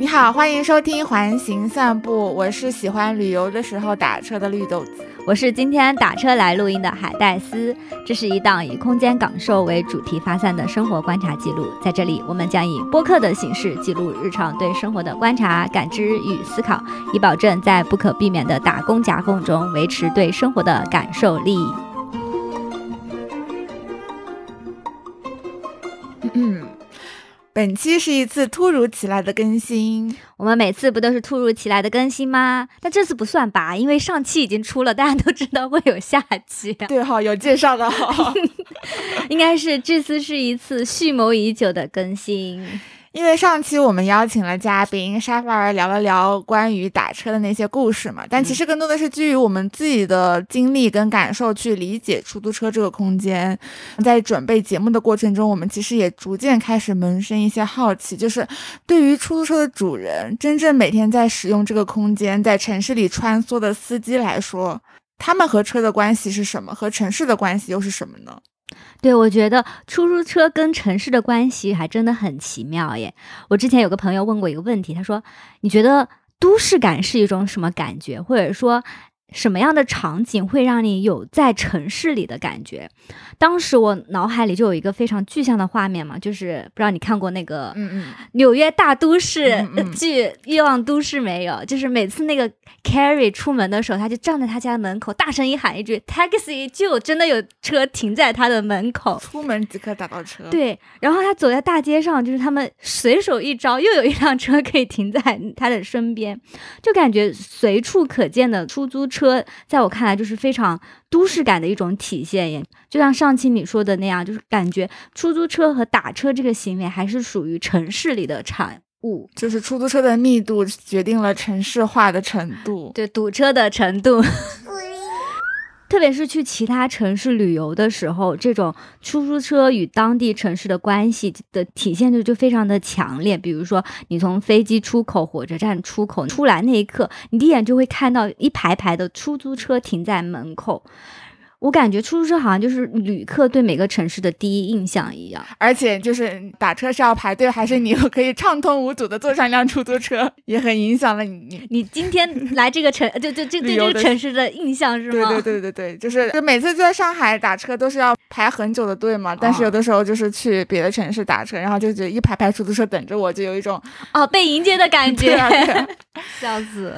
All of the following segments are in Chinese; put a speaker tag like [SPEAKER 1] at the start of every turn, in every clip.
[SPEAKER 1] 你好，欢迎收听环形散步，我是喜欢旅游的时候打车的绿豆子，
[SPEAKER 2] 我是今天打车来录音的海带丝。这是一档以空间感受为主题发散的生活观察记录，在这里我们将以播客的形式记录日常对生活的观察、感知与思考，以保证在不可避免的打工夹缝中维持对生活的感受力。
[SPEAKER 1] 本期是一次突如其来的更新，
[SPEAKER 2] 我们每次不都是突如其来的更新吗？但这次不算吧，因为上期已经出了，大家都知道会有下期。
[SPEAKER 1] 对哈，有介绍的哈，
[SPEAKER 2] 应该是这次是一次蓄谋已久的更新。
[SPEAKER 1] 因为上期我们邀请了嘉宾沙发儿聊了聊关于打车的那些故事嘛，但其实更多的是基于我们自己的经历跟感受去理解出租车这个空间。在准备节目的过程中，我们其实也逐渐开始萌生一些好奇，就是对于出租车的主人，真正每天在使用这个空间，在城市里穿梭的司机来说，他们和车的关系是什么？和城市的关系又是什么呢？
[SPEAKER 2] 对，我觉得出租车跟城市的关系还真的很奇妙耶。我之前有个朋友问过一个问题，他说：“你觉得都市感是一种什么感觉？或者说？”什么样的场景会让你有在城市里的感觉？当时我脑海里就有一个非常具象的画面嘛，就是不知道你看过那个纽约大都市剧《欲望都市》没有？就是每次那个 Carrie 出门的时候，他就站在他家门口，大声一喊一句 “taxi”，就真的有车停在他的门口。
[SPEAKER 1] 出门即可打到车。
[SPEAKER 2] 对，然后他走在大街上，就是他们随手一招，又有一辆车可以停在他的身边，就感觉随处可见的出租车。车在我看来就是非常都市感的一种体现耶，就像上期你说的那样，就是感觉出租车和打车这个行为还是属于城市里的产物，
[SPEAKER 1] 就是出租车的密度决定了城市化的程度，
[SPEAKER 2] 对堵车的程度。特别是去其他城市旅游的时候，这种出租车与当地城市的关系的体现就就非常的强烈。比如说，你从飞机出口、火车站出口出来那一刻，你第一眼就会看到一排排的出租车停在门口。我感觉出租车好像就是旅客对每个城市的第一印象一样，
[SPEAKER 1] 而且就是打车是要排队，还是你又可以畅通无阻的坐上一辆出租车，也很影响了你你
[SPEAKER 2] 你今天来这个城就就就对这个城市的印象是吗？
[SPEAKER 1] 对对对对对，就是就每次在上海打车都是要排很久的队嘛，但是有的时候就是去别的城市打车，然后就觉得一排排出租车等着我，就有一种
[SPEAKER 2] 哦被迎接的感觉，
[SPEAKER 1] 笑死。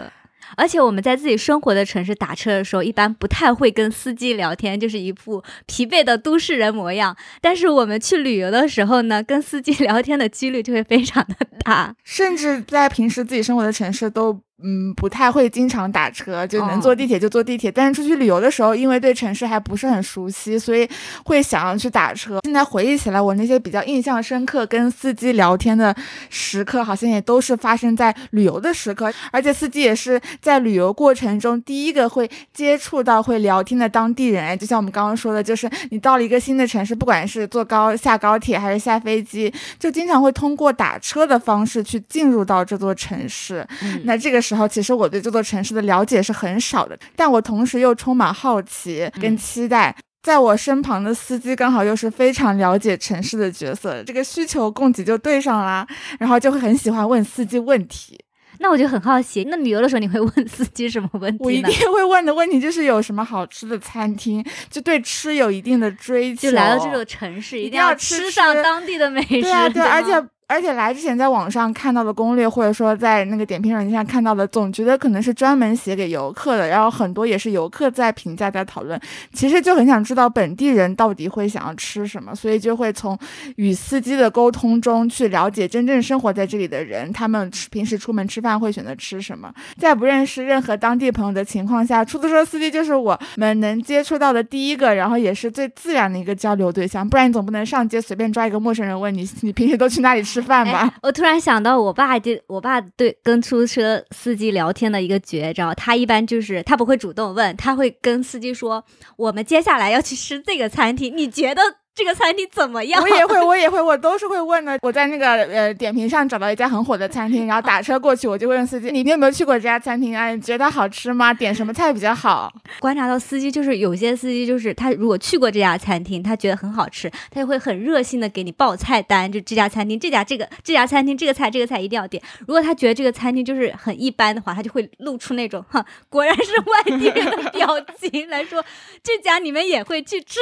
[SPEAKER 2] 而且我们在自己生活的城市打车的时候，一般不太会跟司机聊天，就是一副疲惫的都市人模样。但是我们去旅游的时候呢，跟司机 聊天的几率就会非常的大，
[SPEAKER 1] 甚至在平时自己生活的城市都。嗯，不太会经常打车，就能坐地铁就坐地铁。但是出去旅游的时候，因为对城市还不是很熟悉，所以会想要去打车。现在回忆起来，我那些比较印象深刻跟司机聊天的时刻，好像也都是发生在旅游的时刻。而且司机也是在旅游过程中第一个会接触到会聊天的当地人。哎，就像我们刚刚说的，就是你到了一个新的城市，不管是坐高下高铁还是下飞机，就经常会通过打车的方式去进入到这座城市。那这个。时候，其实我对这座城市的了解是很少的，但我同时又充满好奇跟期待。在我身旁的司机刚好又是非常了解城市的角色，这个需求供给就对上啦，然后就会很喜欢问司机问题。
[SPEAKER 2] 那我就很好奇，那旅游的时候你会问司机什么问题
[SPEAKER 1] 我一定会问的问题就是有什么好吃的餐厅，就对吃有一定的追求。
[SPEAKER 2] 就来到这座城市，一定要吃上当地的美食。对
[SPEAKER 1] 啊，对，而且。而且来之前在网上看到的攻略，或者说在那个点评软件上看到的，总觉得可能是专门写给游客的，然后很多也是游客在评价在讨论。其实就很想知道本地人到底会想要吃什么，所以就会从与司机的沟通中去了解真正生活在这里的人，他们平时出门吃饭会选择吃什么。在不认识任何当地朋友的情况下，出租车司机就是我们能接触到的第一个，然后也是最自然的一个交流对象。不然你总不能上街随便抓一个陌生人问你，你平时都去哪里吃？吃饭吧。
[SPEAKER 2] 我突然想到，我爸就我爸对跟出租车司机聊天的一个绝招，他一般就是他不会主动问，他会跟司机说：“我们接下来要去吃这个餐厅，你觉得这个餐厅怎么样？
[SPEAKER 1] 我也会，我也会，我都是会问的。我在那个呃点评上找到一家很火的餐厅，然后打车过去，我就会问司机：“你有没有去过这家餐厅啊？你觉得它好吃吗？点什么菜比较好？”
[SPEAKER 2] 观察到司机就是有些司机就是他如果去过这家餐厅，他觉得很好吃，他就会很热心的给你报菜单，就这家餐厅这家这个这家餐厅这个菜这个菜一定要点。如果他觉得这个餐厅就是很一般的话，他就会露出那种哈果然是外地人的 表情来说，这家你们也会去吃。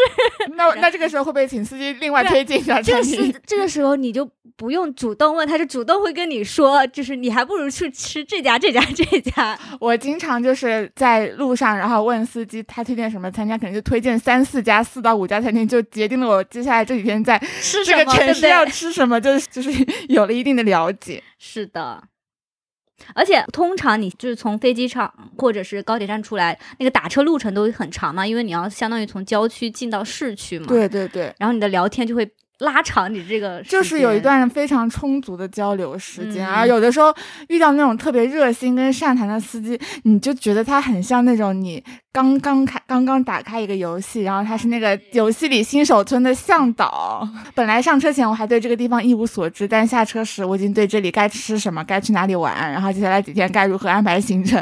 [SPEAKER 1] 那那这个时候会不会请司机另外推荐一家餐厅？
[SPEAKER 2] 这个时候你就不用主动问，他就主动会跟你说，就是你还不如去吃这家这家这家。
[SPEAKER 1] 我经常就是在路上，然后问司机他推荐什么餐厅，可能就推荐三四家、四到五家餐厅，就决定了我接下来这几天在这个城市要吃什么，就是 就是有了一定的了解。
[SPEAKER 2] 是的。而且通常你就是从飞机场或者是高铁站出来，那个打车路程都很长嘛，因为你要相当于从郊区进到市区嘛。
[SPEAKER 1] 对对对。
[SPEAKER 2] 然后你的聊天就会拉长你这个，
[SPEAKER 1] 就是有一段非常充足的交流时间。而有的时候遇到那种特别热心跟善谈的司机，你就觉得他很像那种你。刚刚开，刚刚打开一个游戏，然后他是那个游戏里新手村的向导。本来上车前我还对这个地方一无所知，但下车时我已经对这里该吃什么、该去哪里玩，然后接下来几天该如何安排行程，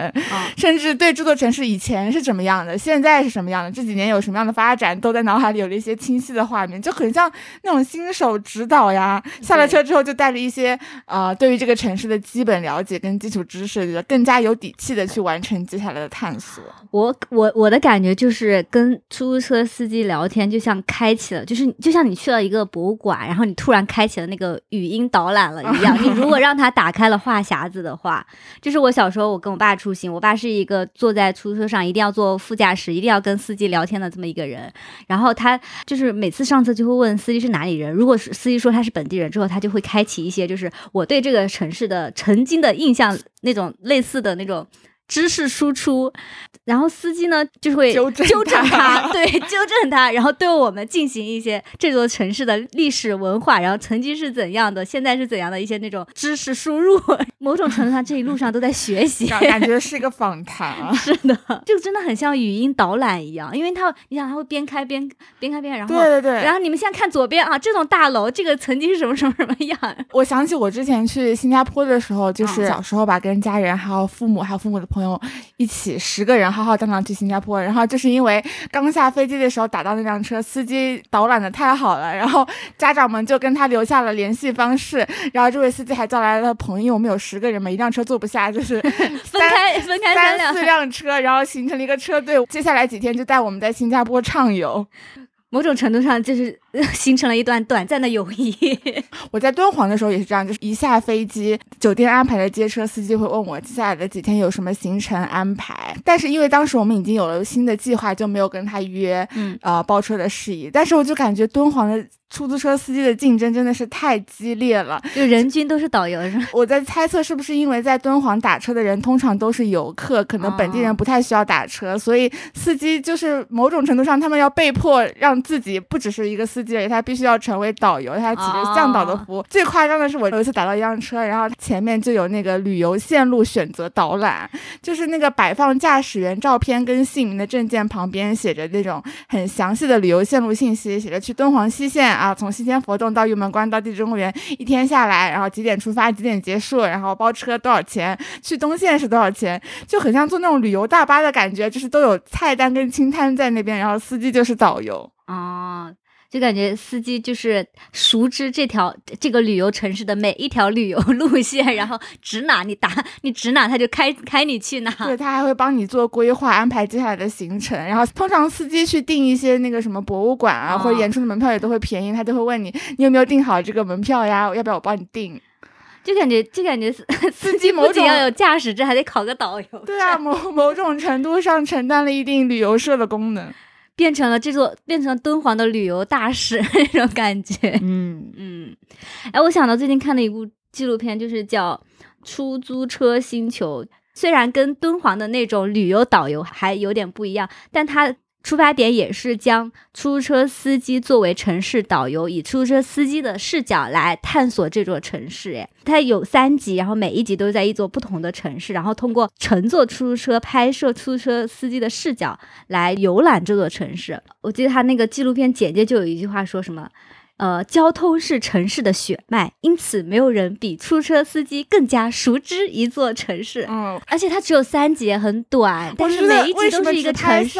[SPEAKER 1] 甚至对这座城市以前是怎么样的，现在是什么样的，这几年有什么样的发展，都在脑海里有了一些清晰的画面，就很像那种新手指导呀。下了车之后就带着一些呃对于这个城市的基本了解跟基础知识，更加有底气的去完成接下来的探索。
[SPEAKER 2] 我我。我的感觉就是跟出租车司机聊天，就像开启了，就是就像你去了一个博物馆，然后你突然开启了那个语音导览了一样。你如果让他打开了话匣子的话，就是我小时候我跟我爸出行，我爸是一个坐在出租车上一定要坐副驾驶，一定要跟司机聊天的这么一个人。然后他就是每次上车就会问司机是哪里人，如果司机说他是本地人之后，他就会开启一些就是我对这个城市的曾经的印象那种类似的那种。知识输出，然后司机呢就会
[SPEAKER 1] 纠
[SPEAKER 2] 正他，对，纠正他，然后对我们进行一些这座城市的历史文化，然后曾经是怎样的，现在是怎样的一些那种知识输入。某种程度上，这一路上都在学习，
[SPEAKER 1] 感觉是一个访谈。
[SPEAKER 2] 是的，就真的很像语音导览一样，因为他，你想他会边开边边开边，然后
[SPEAKER 1] 对对对，
[SPEAKER 2] 然后你们现在看左边啊，这栋大楼，这个曾经是什么什么什么样？
[SPEAKER 1] 我想起我之前去新加坡的时候，就是小时候吧，跟家人还有父母还有父母的。朋友一起十个人浩浩荡荡去新加坡，然后就是因为刚下飞机的时候打到那辆车，司机导览的太好了，然后家长们就跟他留下了联系方式，然后这位司机还叫来了朋友，我们有十个人嘛，一辆车坐不下，就是
[SPEAKER 2] 分开分开
[SPEAKER 1] 三四辆车，然后形成了一个车队，接下来几天就带我们在新加坡畅游。
[SPEAKER 2] 某种程度上就是 形成了一段短暂的友谊。
[SPEAKER 1] 我在敦煌的时候也是这样，就是一下飞机，酒店安排的接车司机会问我接下来的几天有什么行程安排。但是因为当时我们已经有了新的计划，就没有跟他约，嗯，呃，包车的事宜。但是我就感觉敦煌的。出租车司机的竞争真的是太激烈了，
[SPEAKER 2] 就人均都是导游是吗？
[SPEAKER 1] 我在猜测是不是因为在敦煌打车的人通常都是游客，可能本地人不太需要打车，所以司机就是某种程度上他们要被迫让自己不只是一个司机而已，他必须要成为导游，他起着向导的服务。最夸张的是我有一次打到一辆车，然后前面就有那个旅游线路选择导览，就是那个摆放驾驶员照片跟姓名的证件旁边写着那种很详细的旅游线路信息，写着去敦煌西线。啊，从西天佛洞到玉门关到地质公园，一天下来，然后几点出发，几点结束，然后包车多少钱？去东线是多少钱？就很像坐那种旅游大巴的感觉，就是都有菜单跟清单在那边，然后司机就是导游
[SPEAKER 2] 啊。就感觉司机就是熟知这条这个旅游城市的每一条旅游路线，然后指哪你打你指哪他就开开你去哪。
[SPEAKER 1] 对 他还会帮你做规划，安排接下来的行程。然后通常司机去订一些那个什么博物馆啊或者演出的门票也都会便宜，他就会问你你有没有订好这个门票呀？要不要我帮你订？
[SPEAKER 2] 就感觉就感觉司
[SPEAKER 1] 司机某种
[SPEAKER 2] 要有驾驶证，还得考个导游。
[SPEAKER 1] 对啊，某某种程度上承担了一定旅游社的功能。
[SPEAKER 2] 变成了这座，变成了敦煌的旅游大使 那种感觉。
[SPEAKER 1] 嗯
[SPEAKER 2] 嗯，哎，我想到最近看的一部纪录片，就是叫《出租车星球》。虽然跟敦煌的那种旅游导游还有点不一样，但它出发点也是将出租车司机作为城市导游，以出租车司机的视角来探索这座城市。诶，它有三集，然后每一集都在一座不同的城市，然后通过乘坐出租车拍摄出租车司机的视角来游览这座城市。我记得他那个纪录片简介就有一句话说什么。呃，交通是城市的血脉，因此没有人比出租车司机更加熟知一座城市。
[SPEAKER 1] 嗯，
[SPEAKER 2] 而且它只有三集，很短，但是每一集都是一个城市。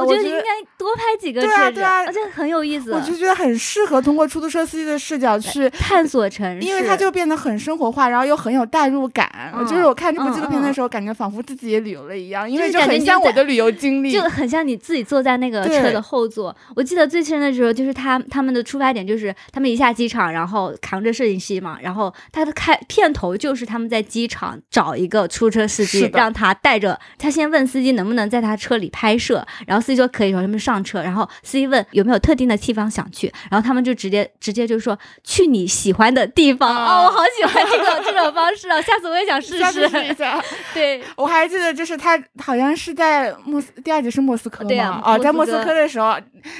[SPEAKER 2] 我觉得应该多拍几个，
[SPEAKER 1] 对啊对啊，
[SPEAKER 2] 而且很有意思。
[SPEAKER 1] 我就觉得很适合通过出租车司机的视角去
[SPEAKER 2] 探索城市，
[SPEAKER 1] 因为它就变得很生活化，然后又很有代入感。就是我看这部纪录片的时候，感觉仿佛自己也旅游了一样，因为就很像我的旅游经历，
[SPEAKER 2] 就很像你自己坐在那个车的后座。我记得最深的时候，就是他他们的出发点就是他们一下。机场，然后扛着摄影机嘛，然后他的开片头就是他们在机场找一个出租车司机，让他带着他先问司机能不能在他车里拍摄，然后司机说可以，然后他们上车，然后司机问有没有特定的地方想去，然后他们就直接直接就说去你喜欢的地方哦，我好喜欢这种这种方式啊，下次我也想试
[SPEAKER 1] 试一下。
[SPEAKER 2] 对，
[SPEAKER 1] 我还记得就是他好像是在莫斯第二集是莫斯科
[SPEAKER 2] 嘛，
[SPEAKER 1] 哦，在莫斯科的时候，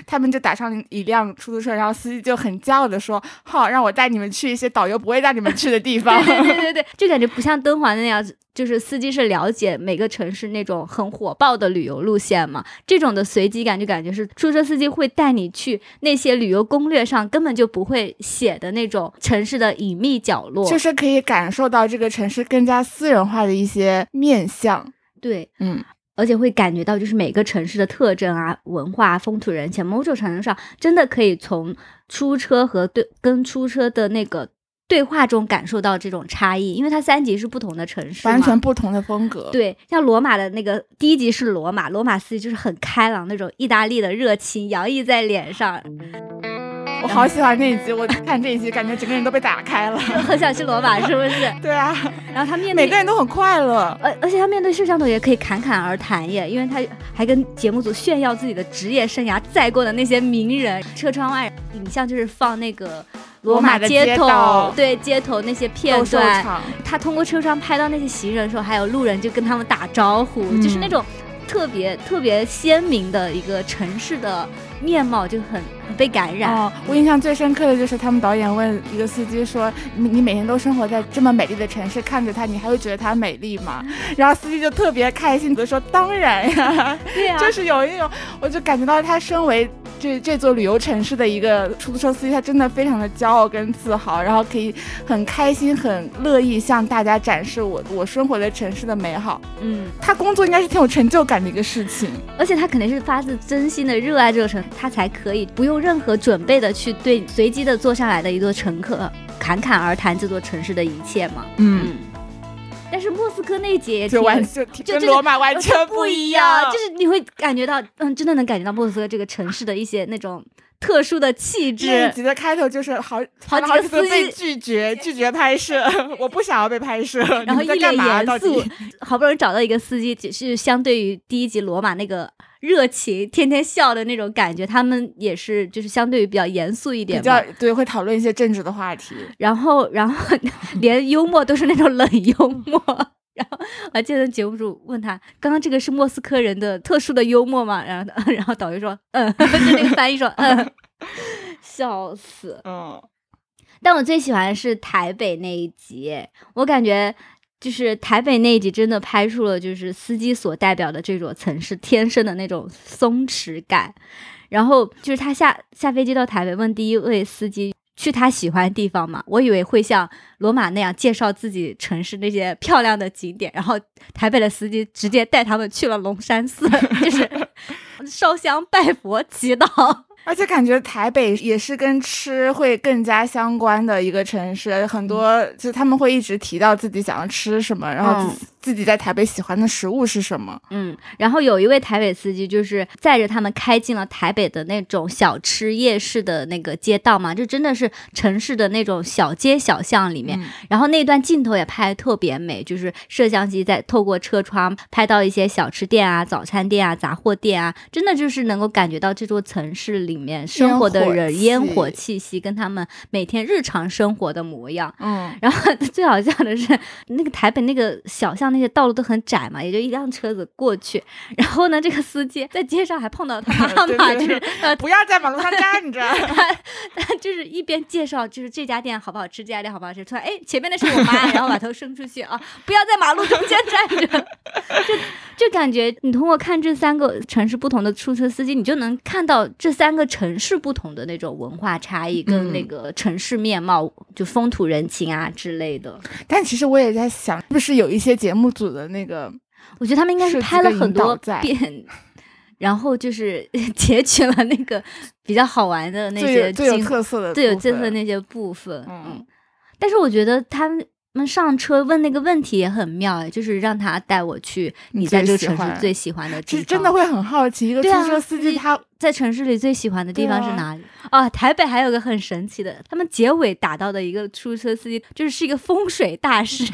[SPEAKER 1] 他们就打上一辆出租车，然后司机就很骄傲的说。好，让我带你们去一些导游不会带你们去的地方。
[SPEAKER 2] 对对对，就感觉不像敦煌那样子，就是司机是了解每个城市那种很火爆的旅游路线嘛。这种的随机感就感觉是出租车司机会带你去那些旅游攻略上根本就不会写的那种城市的隐秘角落，
[SPEAKER 1] 就是可以感受到这个城市更加私人化的一些面相。
[SPEAKER 2] 对，
[SPEAKER 1] 嗯。
[SPEAKER 2] 而且会感觉到，就是每个城市的特征啊、文化、风土人情，某种程度上真的可以从出车和对跟出车的那个对话中感受到这种差异，因为它三级是不同的城市，
[SPEAKER 1] 完全不同的风格。
[SPEAKER 2] 对，像罗马的那个第一集是罗马，罗马司机就是很开朗那种意大利的热情洋溢在脸上。
[SPEAKER 1] 我好喜欢那一集，我看这一集，感觉整个人都被打开了，
[SPEAKER 2] 很想去罗马，是不是？
[SPEAKER 1] 对啊。
[SPEAKER 2] 然后他面
[SPEAKER 1] 对每个人都很快乐，
[SPEAKER 2] 而而且他面对摄像头也可以侃侃而谈耶，因为他还跟节目组炫耀自己的职业生涯载过的那些名人。车窗外影像就是放那个罗马
[SPEAKER 1] 街
[SPEAKER 2] 头，对街头那些片段。他通过车窗拍到那些行人的时候，还有路人就跟他们打招呼，就是那种特别特别鲜明的一个城市的面貌，就很。被感染
[SPEAKER 1] 哦！我印象最深刻的就是他们导演问一个司机说：“你你每天都生活在这么美丽的城市，看着它，你还会觉得它美丽吗？” 然后司机就特别开心的说：“当然呀，
[SPEAKER 2] 对呀，
[SPEAKER 1] 就是有一种，我就感觉到他身为这这座旅游城市的一个出租车司机，他真的非常的骄傲跟自豪，然后可以很开心、很乐意向大家展示我我生活的城市的美好。
[SPEAKER 2] 嗯，
[SPEAKER 1] 他工作应该是挺有成就感的一个事情，
[SPEAKER 2] 而且他肯定是发自真心的热爱这个城，他才可以不用。任何准备的去对随机的坐上来的一座乘客侃侃而谈这座城市的一切嘛？
[SPEAKER 1] 嗯，
[SPEAKER 2] 但是莫斯科那节
[SPEAKER 1] 就完就跟罗马完全不一样，
[SPEAKER 2] 就是你会感觉到，嗯，真的能感觉到莫斯科这个城市的一些那种特殊的气质。
[SPEAKER 1] 这集的开头就是好
[SPEAKER 2] 好几
[SPEAKER 1] 个
[SPEAKER 2] 司
[SPEAKER 1] 机拒绝拒绝拍摄，我不想要被拍摄，
[SPEAKER 2] 然后一脸严
[SPEAKER 1] 肃，
[SPEAKER 2] 好不容易找到一个司机，只是相对于第一集罗马那个。热情，天天笑的那种感觉，他们也是，就是相对于比较严肃一点，
[SPEAKER 1] 比较对，会讨论一些政治的话题。
[SPEAKER 2] 然后，然后连幽默都是那种冷幽默。然后我还记得节目组问他，刚刚这个是莫斯科人的特殊的幽默吗？然后，然后导游说，嗯，就那个翻译说，嗯，笑死。
[SPEAKER 1] 嗯，
[SPEAKER 2] 但我最喜欢的是台北那一集，我感觉。就是台北那一集真的拍出了，就是司机所代表的这座城市天生的那种松弛感。然后就是他下下飞机到台北，问第一位司机去他喜欢的地方嘛？我以为会像罗马那样介绍自己城市那些漂亮的景点，然后台北的司机直接带他们去了龙山寺，就是烧香拜佛祈祷。
[SPEAKER 1] 而且感觉台北也是跟吃会更加相关的一个城市，很多就他们会一直提到自己想要吃什么，然后。自己在台北喜欢的食物是什么？
[SPEAKER 2] 嗯，然后有一位台北司机就是载着他们开进了台北的那种小吃夜市的那个街道嘛，就真的是城市的那种小街小巷里面。然后那段镜头也拍的特别美，就是摄像机在透过车窗拍到一些小吃店啊、早餐店啊、杂货店啊，真的就是能够感觉到这座城市里面生活的人烟火气息跟他们每天日常生活的模样。
[SPEAKER 1] 嗯，
[SPEAKER 2] 然后最好笑的是那个台北那个小巷。上那些道路都很窄嘛，也就一辆车子过去。然后呢，这个司机在街上还碰到他妈妈，就是呃，
[SPEAKER 1] 不要在马路上站着，他他
[SPEAKER 2] 就是一边介绍就是这家店好不好吃，这家店好不好吃。突然，哎，前面的是我妈，然后把头伸出去啊，不要在马路中间站着，就就感觉你通过看这三个城市不同的出租车司机，你就能看到这三个城市不同的那种文化差异跟那个城市面貌，就风土人情啊之类的。
[SPEAKER 1] 但其实我也在想，是不是有一些节目组的那个，
[SPEAKER 2] 我觉得他们应该是拍了很多遍，然后就是 截取了那个比较好玩的那些
[SPEAKER 1] 最有特色的、
[SPEAKER 2] 最有特色的那些部分。嗯，但是我觉得他们上车问那个问题也很妙哎，就是让他带我去你在这个城市最喜欢的地方，
[SPEAKER 1] 真的会很好奇一个出租车司机他
[SPEAKER 2] 在城市里最喜欢的地方是哪里？啊，台北还有个很神奇的，他们结尾打到的一个出租车司机，就是是一个风水大师。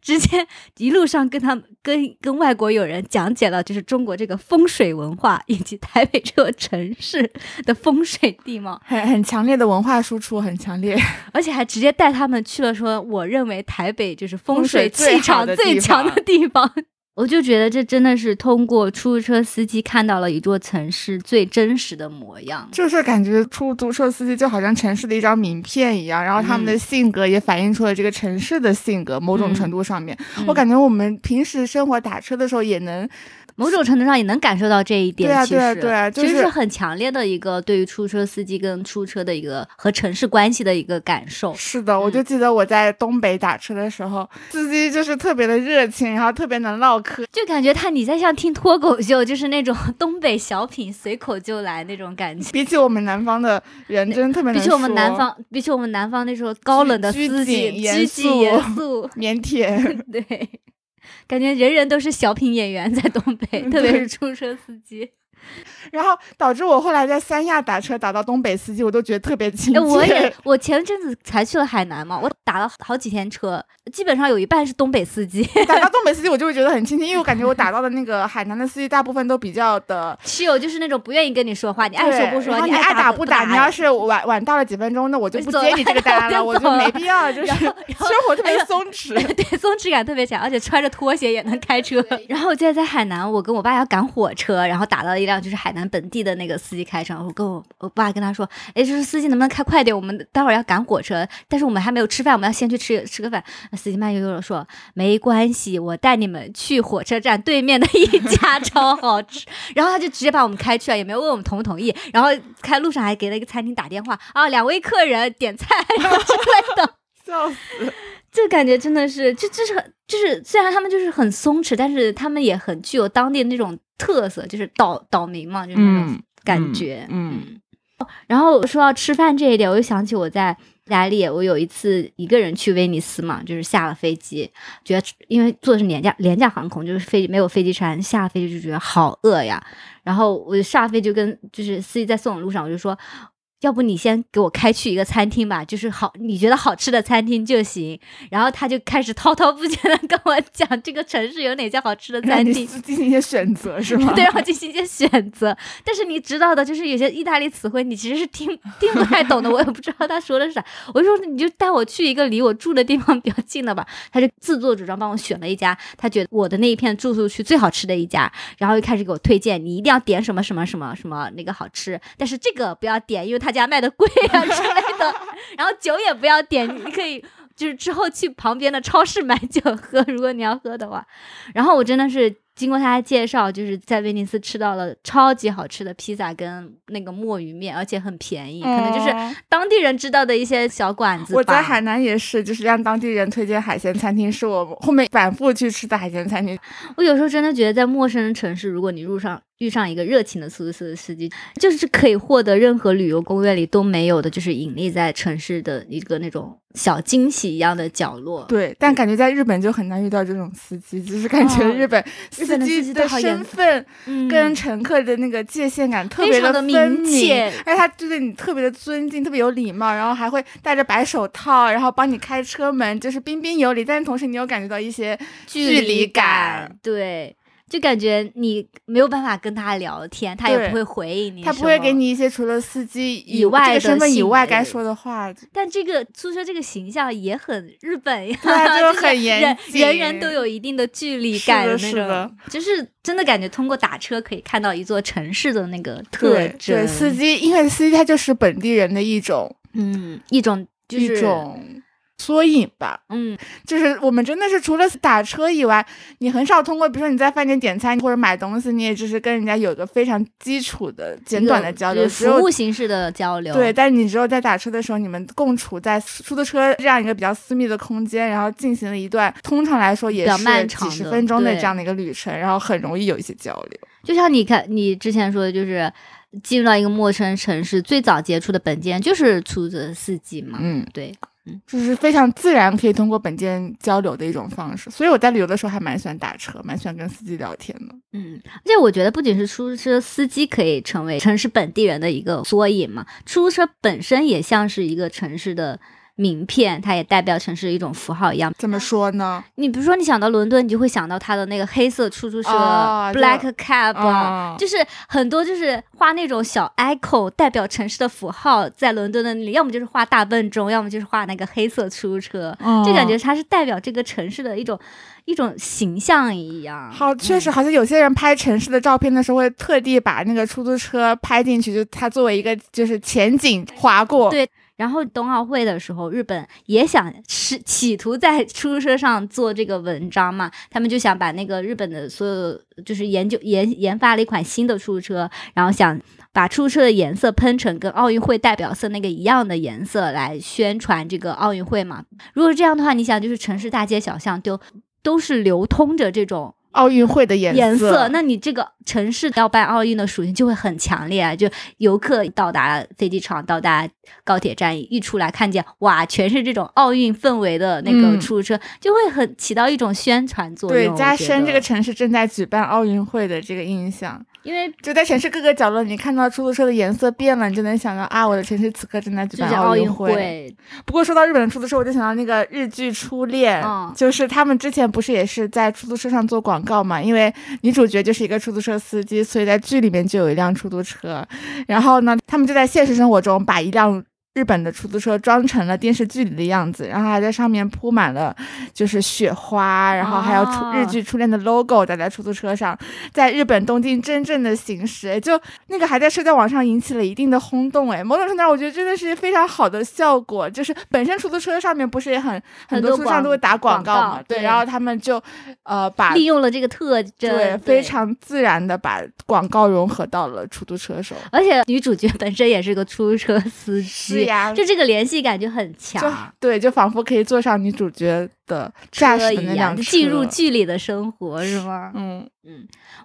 [SPEAKER 2] 直接一路上跟他们跟跟外国友人讲解了，就是中国这个风水文化以及台北这个城市的风水地貌，
[SPEAKER 1] 很很强烈的文化输出，很强烈，
[SPEAKER 2] 而且还直接带他们去了，说我认为台北就是风水气场最强的地方。我就觉得这真的是通过出租车司机看到了一座城市最真实的模样，
[SPEAKER 1] 就是感觉出租车司机就好像城市的一张名片一样，然后他们的性格也反映出了这个城市的性格。某种程度上面，我感觉我们平时生活打车的时候也能。
[SPEAKER 2] 某种程度上也能感受到这一点，
[SPEAKER 1] 对啊，对啊，对啊，
[SPEAKER 2] 其实是很强烈的一个对于出租车司机跟出租车的一个和城市关系的一个感受。
[SPEAKER 1] 是的，我就记得我在东北打车的时候，司机就是特别的热情，然后特别能唠嗑，
[SPEAKER 2] 就感觉他你在像听脱口秀，就是那种 东北小品随口就来那种感觉。
[SPEAKER 1] 比起我们南方的人，真特别
[SPEAKER 2] 比起我们南方，比起我们南方那时候高冷的司机，
[SPEAKER 1] 拘
[SPEAKER 2] 谨严肃、
[SPEAKER 1] 腼腆，
[SPEAKER 2] 对。感觉人人都是小品演员，在东北，特别是出租车司机。
[SPEAKER 1] 然后导致我后来在三亚打车打到东北司机，我都觉得特别亲切。
[SPEAKER 2] 我也，我前阵子才去了海南嘛，我打了好几天车，基本上有一半是东北司机。
[SPEAKER 1] 打到东北司机，我就会觉得很亲切，因为我感觉我打到的那个海南的司机大部分都比较的
[SPEAKER 2] 是有，就是那种不愿意跟你说话，你爱说不说，
[SPEAKER 1] 你
[SPEAKER 2] 爱
[SPEAKER 1] 打不打。你要是晚晚到了几分钟，那我就不接你这个单了，我就没必要，就是生活特别松弛，
[SPEAKER 2] 对，松弛感特别强，而且穿着拖鞋也能开车。然后我记得在海南，我跟我爸要赶火车，然后打到一辆就是海。南本地的那个司机开车，我跟我我爸跟他说，哎，就是司机能不能开快点？我们待会儿要赶火车，但是我们还没有吃饭，我们要先去吃吃个饭。司机慢悠悠的说，没关系，我带你们去火车站对面的一家超好吃。然后他就直接把我们开去了，也没有问我们同不同意。然后开路上还给了一个餐厅打电话啊，两位客人点菜 之类的，
[SPEAKER 1] 笑死。
[SPEAKER 2] 这感觉真的是，就就是很就是，虽然他们就是很松弛，但是他们也很具有当地的那种特色，就是岛岛民嘛，就是那种感觉。嗯。然后说到吃饭这一点，我又想起我在意大利，我有一次一个人去威尼斯嘛，就是下了飞机，觉得因为坐的是廉价廉价航空，就是飞机没有飞机餐，下了飞机就觉得好饿呀。然后我下飞就跟就是司机在送我路上，我就说。要不你先给我开去一个餐厅吧，就是好你觉得好吃的餐厅就行。然后他就开始滔滔不绝的跟我讲这个城市有哪些好吃的餐厅，
[SPEAKER 1] 进行一些选择是吗？
[SPEAKER 2] 对，然后进行一些选择。但是你知道的，就是有些意大利词汇你其实是听 听不太懂的，我也不知道他说的是啥。我就说你就带我去一个离我住的地方比较近的吧。他就自作主张帮我选了一家，他觉得我的那一片住宿区最好吃的一家，然后又开始给我推荐，你一定要点什么什么什么什么那个好吃，但是这个不要点，因为他。家卖的贵啊之类的，然后酒也不要点，你可以就是之后去旁边的超市买酒喝，如果你要喝的话。然后我真的是。经过他的介绍，就是在威尼斯吃到了超级好吃的披萨跟那个墨鱼面，而且很便宜，可能就是当地人知道的一些小馆子。
[SPEAKER 1] 我在海南也是，就是让当地人推荐海鲜餐厅，是我后面反复去吃的海鲜餐厅。
[SPEAKER 2] 我有时候真的觉得，在陌生的城市，如果你路上遇上一个热情的出租车司机，就是可以获得任何旅游攻略里都没有的，就是隐匿在城市的一个那种小惊喜一样的角落。
[SPEAKER 1] 对，但感觉在日本就很难遇到这种司机，就是感觉日本。司机的身份跟乘客的那个界限感特别
[SPEAKER 2] 的
[SPEAKER 1] 分
[SPEAKER 2] 明，
[SPEAKER 1] 而且他对你特别的尊敬，特别有礼貌，然后还会戴着白手套，然后帮你开车门，就是彬彬有礼。但是同时你又感觉到一些距离感，
[SPEAKER 2] 对。就感觉你没有办法跟他聊天，他也不会回应你，
[SPEAKER 1] 他不会给。你一些除了司机
[SPEAKER 2] 以外的
[SPEAKER 1] 这个身份以外该说的话。
[SPEAKER 2] 但这个出租车这个形象也很日本呀，
[SPEAKER 1] 对啊就
[SPEAKER 2] 就是
[SPEAKER 1] 很严
[SPEAKER 2] 人
[SPEAKER 1] 谨
[SPEAKER 2] 人人都有一定的距离感
[SPEAKER 1] 是的
[SPEAKER 2] 那种，
[SPEAKER 1] 是的
[SPEAKER 2] 就是真的感觉通过打车可以看到一座城市的那个特
[SPEAKER 1] 对
[SPEAKER 2] 征。
[SPEAKER 1] 对，司机因为司机他就是本地人的一种
[SPEAKER 2] 嗯，一种就是
[SPEAKER 1] 一种缩影吧。
[SPEAKER 2] 嗯，
[SPEAKER 1] 就是我们真的是除了打车以外，你很少通过，比如说你在饭店点餐或者买东西，你也只是跟人家有个非常基础的简短的交流，
[SPEAKER 2] 就是服务形式的交流。
[SPEAKER 1] 对，但你只有在打车的时候，你们共处在出租车这样一个比较私密的空间，然后进行了一段通常来说也
[SPEAKER 2] 比较
[SPEAKER 1] 是
[SPEAKER 2] 漫长
[SPEAKER 1] 几十分钟的这样的一个旅程，然后很容易有一些交流。
[SPEAKER 2] 就像你看，你之前说的，就是进入到一个陌生城市，最早接触的本间就是出租车司机嘛。
[SPEAKER 1] 嗯，
[SPEAKER 2] 对，
[SPEAKER 1] 就是非常自然可以通过本间交流的一种方式，所以我在旅游的时候还蛮喜欢打车，蛮喜欢跟司机聊天的。
[SPEAKER 2] 嗯，而且我觉得不仅是出租车司机可以成为城市本地人的一个缩影嘛，出租车本身也像是一个城市的名片，它也代表城市的一种符号一样。
[SPEAKER 1] 怎么说呢？
[SPEAKER 2] 你比如说，你想到伦敦，你就会想到它的那个黑色出租车、
[SPEAKER 1] 哦
[SPEAKER 2] Black Cab，、就是很多就是画那种小 icon 代表城市的符号，在伦敦的那里，要么就是画大笨钟，要么就是画那个黑色出租车，
[SPEAKER 1] 嗯
[SPEAKER 2] 就感觉它是代表这个城市的一种一种形象一样。
[SPEAKER 1] 好，确实好像有些人拍城市的照片的时候，会特地把那个出租车拍进去，就它作为一个就是前景划过。
[SPEAKER 2] 对然后冬奥会的时候，日本也想是企图在出租车上做这个文章嘛，他们就想把那个日本的所有就是研究研研发了一款新的出租车，然后想把出租车的颜色喷成跟奥运会代表色那个一样的颜色来宣传这个奥运会嘛。如果这样的话，你想就是城市大街小巷都都是流通着这种
[SPEAKER 1] 奥运会的颜
[SPEAKER 2] 颜色，那你这个城市要办奥运的属性就会很强烈啊！就游客到达飞机场、到达高铁站一出来，看见哇，全是这种奥运氛围的那个
[SPEAKER 1] 嗯
[SPEAKER 2] 出租车，就会很起到一种宣传作用，
[SPEAKER 1] 对加深这个城市正在举办奥运会的这个印象。
[SPEAKER 2] 因为
[SPEAKER 1] 就在城市各个角落，你看到出租车的颜色变了，你就能想到啊，我的城市此刻正在举办
[SPEAKER 2] 奥运
[SPEAKER 1] 运会。
[SPEAKER 2] 会，
[SPEAKER 1] 不过说到日本的出租车，我就想到那个日剧《初恋》
[SPEAKER 2] 嗯
[SPEAKER 1] 就是他们之前不是也是在出租车上做广告嘛？因为女主角就是一个出租车司机，所以在剧里面就有一辆出租车。然后呢，他们就在现实生活中把一辆日本的出租车装成了电视剧里的样子，然后还在上面铺满了就是雪花，然后还有出、
[SPEAKER 2] 哦
[SPEAKER 1] 日剧初恋的 logo 打在出租车上，在日本东京真正的行驶，就那个还在社交网上引起了一定的轰动。哎，某种程度上，我觉得真的是非常好的效果。就是本身出租车上面不是也很很多
[SPEAKER 2] 多
[SPEAKER 1] 出租车上都会打广告嘛，对，然后他们就呃把
[SPEAKER 2] 利用了这个特征，
[SPEAKER 1] 对非常自然的把广告融合到了出租车手。
[SPEAKER 2] 而且女主角本身也是个出租车司机，
[SPEAKER 1] 是呀，
[SPEAKER 2] 就这个联系感就很
[SPEAKER 1] 就
[SPEAKER 2] 强。
[SPEAKER 1] 对，就仿佛可以坐上女主角的驾驶
[SPEAKER 2] 一样，进入剧里的生活是吗？
[SPEAKER 1] 嗯，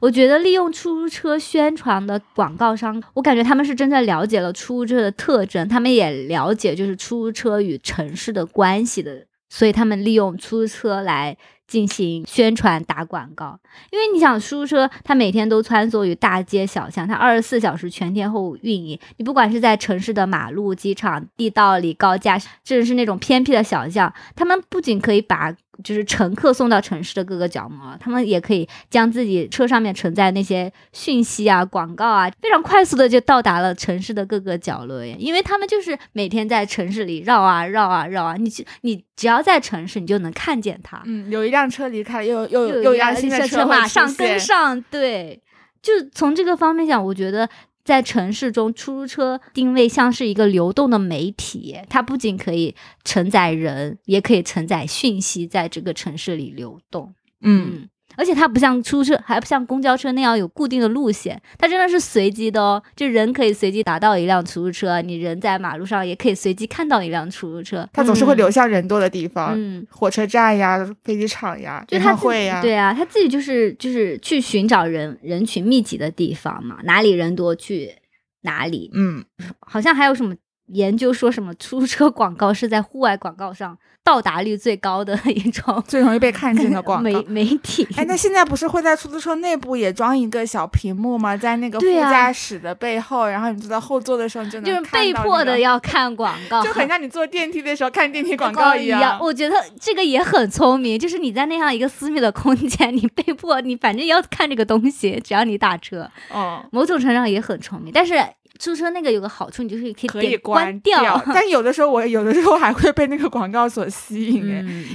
[SPEAKER 2] 我觉得利用出租车宣传的广告商，我感觉他们是真正了解了出租车的特征，他们也了解就是出租车与城市的关系的，所以他们利用出租车来进行宣传打广告。因为你想，出租车它每天都穿梭于大街小巷，它二十四小时全天候运营。你不管是在城市的马路、机场、地道里、高架，甚至是那种偏僻的小巷，他们不仅可以把就是乘客送到城市的各个角落，他们也可以将自己车上面承载那些讯息啊、广告啊，非常快速的就到达了城市的各个角落耶。因为他们就是每天在城市里绕啊绕啊绕啊，你去你只要在城市，你就能看见它。
[SPEAKER 1] 嗯，有一辆车离开，又又
[SPEAKER 2] 又
[SPEAKER 1] 又一辆新的
[SPEAKER 2] 车马上跟上，对，就从这个方面讲，我觉得在城市中，出租车定位像是一个流动的媒体，它不仅可以承载人，也可以承载讯息，在这个城市里流动。
[SPEAKER 1] 嗯，
[SPEAKER 2] 而且它不像出租车，还不像公交车那样有固定的路线，它真的是随机的哦。就人可以随机打到一辆出租车，你人在马路上也可以随机看到一辆出租车。
[SPEAKER 1] 它总是会
[SPEAKER 2] 嗯
[SPEAKER 1] 流向人多的地方，
[SPEAKER 2] 嗯，
[SPEAKER 1] 火车站呀、飞机场呀、演
[SPEAKER 2] 就他自己
[SPEAKER 1] 唱会呀，
[SPEAKER 2] 对啊，他自己就是就是去寻找人人群密集的地方嘛，哪里人多去哪里。
[SPEAKER 1] 嗯，
[SPEAKER 2] 好像还有什么研究说什么出租车广告是在户外广告上到达率最高的一种
[SPEAKER 1] 最容易被看见的广告
[SPEAKER 2] 媒媒体。
[SPEAKER 1] 哎，那现在不是会在出租车内部也装一个小屏幕吗？在那个副驾驶的背后，然后你坐在后座的时候，你就能
[SPEAKER 2] 就是被迫的要看广 告，
[SPEAKER 1] 就很像你坐电梯的时候看电梯广告
[SPEAKER 2] 一
[SPEAKER 1] 样。
[SPEAKER 2] 我觉得这个也很聪明，就是你在那样一个私密的空间，你被迫你反正要看这个东西，只要你打车，
[SPEAKER 1] 哦，
[SPEAKER 2] 某种程度上也很聪明，但是。出租车那个有个好处，你就是
[SPEAKER 1] 可以可以
[SPEAKER 2] 关
[SPEAKER 1] 掉。但有的时候我有的时候还会被那个广告所吸引，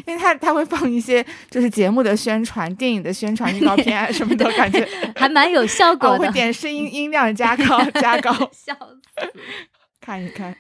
[SPEAKER 1] 因为它它会放一些就是节目的宣传、电影的宣传、预告片啊什么的，感觉
[SPEAKER 2] 还蛮有效果的。
[SPEAKER 1] 会点声音音量加高加高，
[SPEAKER 2] 笑死！
[SPEAKER 1] 看一看。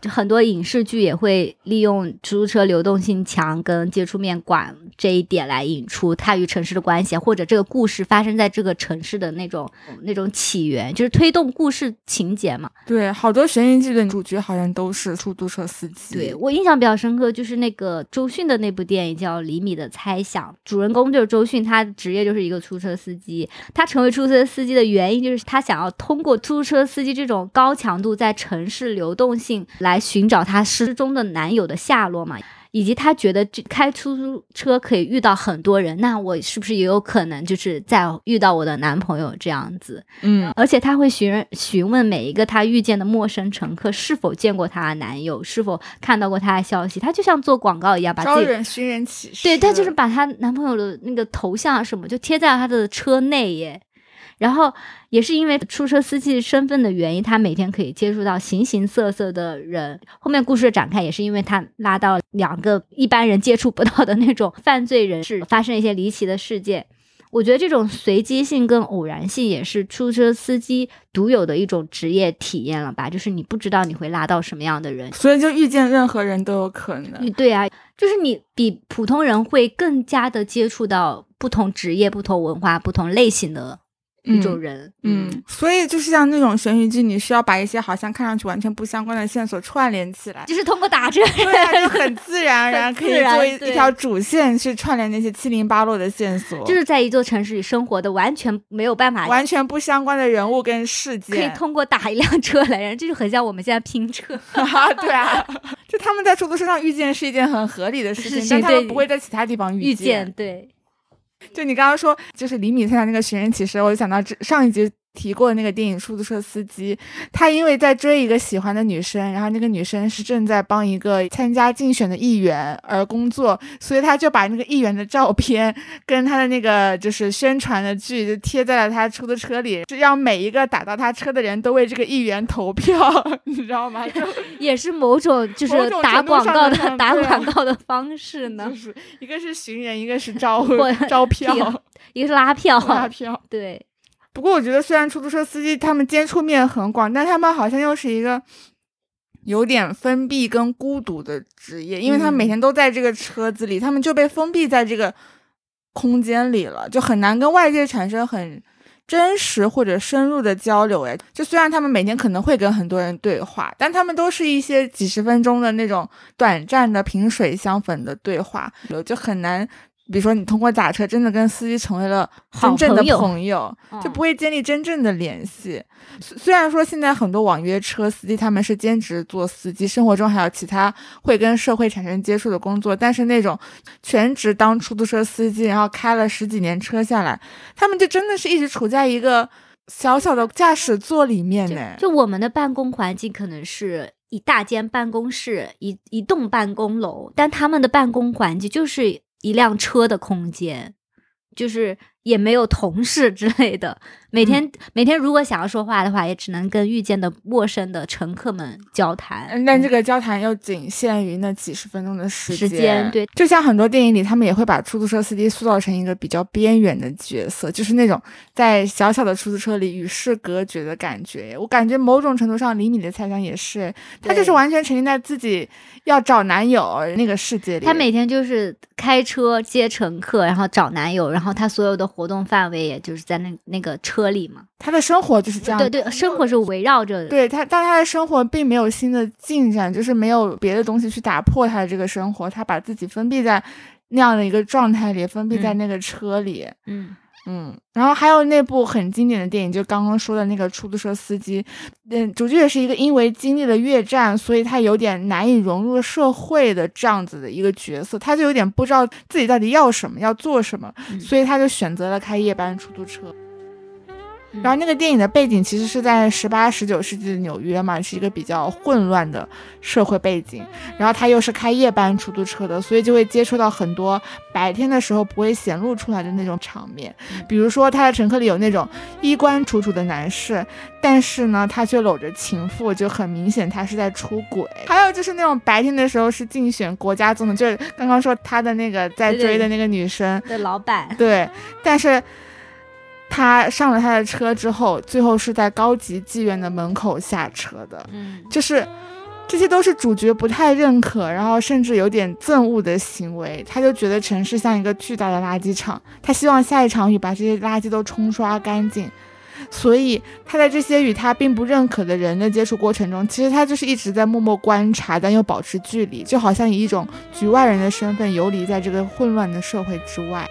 [SPEAKER 2] 就很多影视剧也会利用出租车流动性强跟接触面广这一点来引出他与城市的关系，或者这个故事发生在这个城市的那种那种起源，就是推动故事情节嘛。
[SPEAKER 1] 对，好多悬疑剧的主角好像都是出租车司机。
[SPEAKER 2] 对我印象比较深刻，就是那个周迅的那部电影叫《厘米的猜想》，主人公就是周迅，他的职业就是一个出租车司机。他成为出租车司机的原因，就是他想要通过出租车司机这种高强度在城市流动性来。来寻找他失踪的男友的下落嘛，以及他觉得这开出租车可以遇到很多人，那我是不是也有可能就是在遇到我的男朋友这样子？
[SPEAKER 1] 嗯，
[SPEAKER 2] 而且他会询询问每一个她遇见的陌生乘客是否见过她的男友，是否看到过他的消息。他就像做广告一样，把自
[SPEAKER 1] 己寻人启事。
[SPEAKER 2] 对，他就是把她男朋友的那个头像什么就贴在她的车内耶。然后也是因为出租车司机身份的原因，他每天可以接触到形形色色的人。后面故事的展开也是因为他拉到两个一般人接触不到的那种犯罪人士，发生一些离奇的事件。我觉得这种随机性跟偶然性也是出租车司机独有的一种职业体验了吧？就是你不知道你会拉到什么样的人，
[SPEAKER 1] 所以就遇见任何人都有可能。
[SPEAKER 2] 对啊，就是你比普通人会更加的接触到不同职业、不同文化、不同类型的。一种人，
[SPEAKER 1] 嗯，所以就是像那种悬疑剧，你需要把一些好像看上去完全不相关的线索串联起来，
[SPEAKER 2] 就是通过打车，
[SPEAKER 1] 对，啊就 很自然，然后可以作为一条主线去串联那些七零八落的线索，
[SPEAKER 2] 就是在一座城市里生活的完全没有办法，
[SPEAKER 1] 完全不相关的人物跟事件，
[SPEAKER 2] 可以通过打一辆车来，然后这就很像我们现在拼车，
[SPEAKER 1] 对啊，就他们在出租车上遇见是一件很合理的 事情，但他们不会在其他地方
[SPEAKER 2] 遇
[SPEAKER 1] 见，
[SPEAKER 2] 对。
[SPEAKER 1] 就你刚刚说，就是厘米特的那个寻人启事，我就想到这上一集。提过的那个电影《出租车司机》，他因为在追一个喜欢的女生，然后那个女生是正在帮一个参加竞选的议员而工作，所以他就把那个议员的照片跟他的那个就是宣传的剧就贴在了他出租车里，就让每一个打到他车的人都为这个议员投票，你知道吗？
[SPEAKER 2] 也是某种就是打广告的 打广告的方式呢。
[SPEAKER 1] 就是一个是寻人，一个是招招票，
[SPEAKER 2] 一个是拉票，
[SPEAKER 1] 拉票，
[SPEAKER 2] 对。
[SPEAKER 1] 不过我觉得，虽然出租车司机他们接触面很广，但他们好像又是一个有点封闭跟孤独的职业，因为他们每天都在这个车子里，他们就被封闭在这个空间里了，就很难跟外界产生很真实或者深入的交流。哎，就虽然他们每天可能会跟很多人对话，但他们都是一些几十分钟的那种短暂的萍水相逢的对话，就很难。比如说，你通过打车真的跟司机成为了真正的朋友，就不会建立真正的联系。虽然说现在很多网约车司机他们是兼职做司机，生活中还有其他会跟社会产生接触的工作，但是那种全职当出租车司机，然后开了十几年车下来，他们就真的是一直处在一个小小的驾驶座里面呢。
[SPEAKER 2] 就我们的办公环境可能是一大间办公室，一一栋办公楼，但他们的办公环境就是。一辆车的空间，就是也没有同事之类的。每天每天，如果想要说话的话，也只能跟遇见的陌生的乘客们交谈。
[SPEAKER 1] 但这个交谈又仅限于那几十分钟的时
[SPEAKER 2] 间。对，
[SPEAKER 1] 就像很多电影里，他们也会把出租车司机塑造成一个比较边缘的角色，就是那种在小小的出租车里与世隔绝的感觉。我感觉某种程度上，李米的猜想也是，他就是完全沉浸在自己要找男友那个世界里。
[SPEAKER 2] 他每天就是开车接乘客，然后找男友，然后他所有的活动范围也就是在那那个车。里嘛？
[SPEAKER 1] 他的生活就是这样。
[SPEAKER 2] 对对，生活是围绕着。
[SPEAKER 1] 对他，但他的生活并没有新的进展，就是没有别的东西去打破他的这个生活。他把自己封闭在那样的一个状态里，封闭在那个车里。
[SPEAKER 2] 嗯，
[SPEAKER 1] 嗯，然后还有那部很经典的电影，就刚刚说的那个出租车司机，嗯，主角是一个因为经历了越战，所以他有点难以融入社会的这样子的一个角色，他就有点不知道自己到底要什么，要做什么，所以他就选择了开夜班出租车。然后那个电影的背景其实是在十八、十九世纪的纽约嘛，是一个比较混乱的社会背景。然后他又是开夜班出租车的，所以就会接触到很多白天的时候不会显露出来的那种场面。比如说他的乘客里有那种衣冠楚楚的男士，但是呢他却搂着情妇，就很明显他是在出轨。还有就是那种白天的时候是竞选国家总统，就是刚刚说他的那个在追的那个女生
[SPEAKER 2] 的老板，
[SPEAKER 1] 对，但是。他上了他的车之后，最后是在高级妓院的门口下车的。
[SPEAKER 2] 嗯，
[SPEAKER 1] 就是这些都是主角不太认可，然后甚至有点憎恶的行为。他就觉得城市像一个巨大的垃圾场，他希望下一场雨把这些垃圾都冲刷干净。所以他在这些与他并不认可的人的接触过程中，其实他就是一直在默默观察，但又保持距离，就好像以一种局外人的身份游离在这个混乱的社会之外。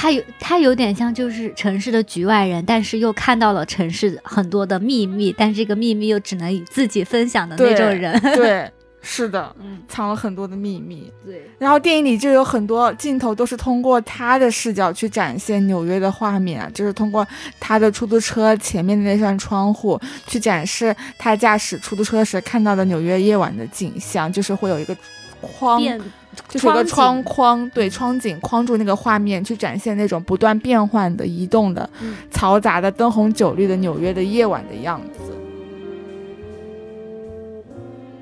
[SPEAKER 2] 他有他有点像就是城市的局外人，但是又看到了城市很多的秘密，但这个秘密又只能与自己分享的那种人。
[SPEAKER 1] 对，是的，
[SPEAKER 2] 嗯，
[SPEAKER 1] 藏了很多的秘密。
[SPEAKER 2] 对，
[SPEAKER 1] 然后电影里就有很多镜头都是通过他的视角去展现纽约的画面啊，就是通过他的出租车前面的那扇窗户去展示他驾驶出租车时看到的纽约夜晚的景象，就是会有一个框。就是一个窗框，对窗景框住那个画面，去展现那种不断变换的、移动的、嘈杂的、灯红酒绿的纽约的夜晚的样子。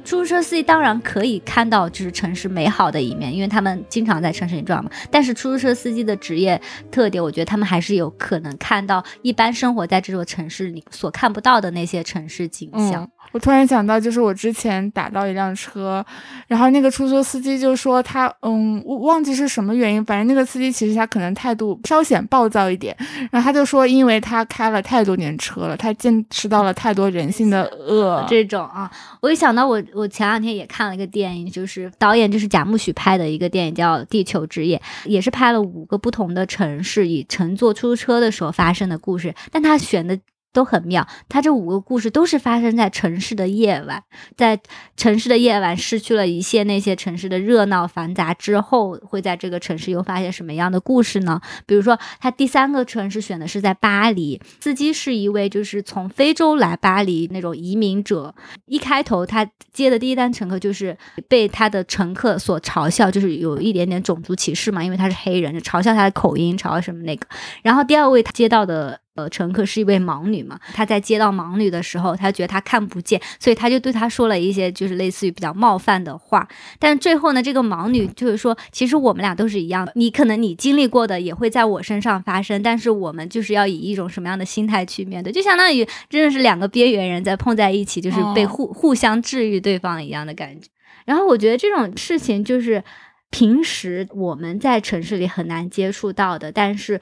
[SPEAKER 2] 出租车司机当然可以看到就是城市美好的一面，因为他们经常在城市里转嘛。但是出租车司机的职业特点，我觉得他们还是有可能看到一般生活在这座城市里所看不到的那些城市景象。
[SPEAKER 1] 我突然想到，就是我之前打到一辆车，然后那个出租司机就说他，嗯，我忘记是什么原因，反正那个司机其实他可能态度稍显暴躁一点，然后他就说，因为他开了太多年车了，他见识到了太多人性的恶。
[SPEAKER 2] 这种啊，我一想到我，我前两天也看了一个电影，就是导演就是贾木许拍的一个电影叫《地球之夜》，也是拍了五个不同的城市以乘坐出租车的时候发生的故事，但他选的。都很妙，他这五个故事都是发生在城市的夜晚，在城市的夜晚失去了一切那些城市的热闹繁杂之后，会在这个城市又发现什么样的故事呢？比如说，他第三个城市选的是在巴黎，司机是一位就是从非洲来巴黎那种移民者，一开头他接的第一单乘客就是被他的乘客所嘲笑，就是有一点点种族歧视嘛，因为他是黑人，就嘲笑他的口音，嘲笑什么那个。然后第二位他接到的。呃，乘客是一位盲女嘛？他在接到盲女的时候，他觉得她看不见，所以他就对她说了一些就是类似于比较冒犯的话。但最后呢，这个盲女就是说，其实我们俩都是一样的，你可能你经历过的也会在我身上发生，但是我们就是要以一种什么样的心态去面对，就相当于真的是两个边缘人在碰在一起，就是被互互相治愈对方一样的感觉。然后我觉得这种事情就是平时我们在城市里很难接触到的，但是。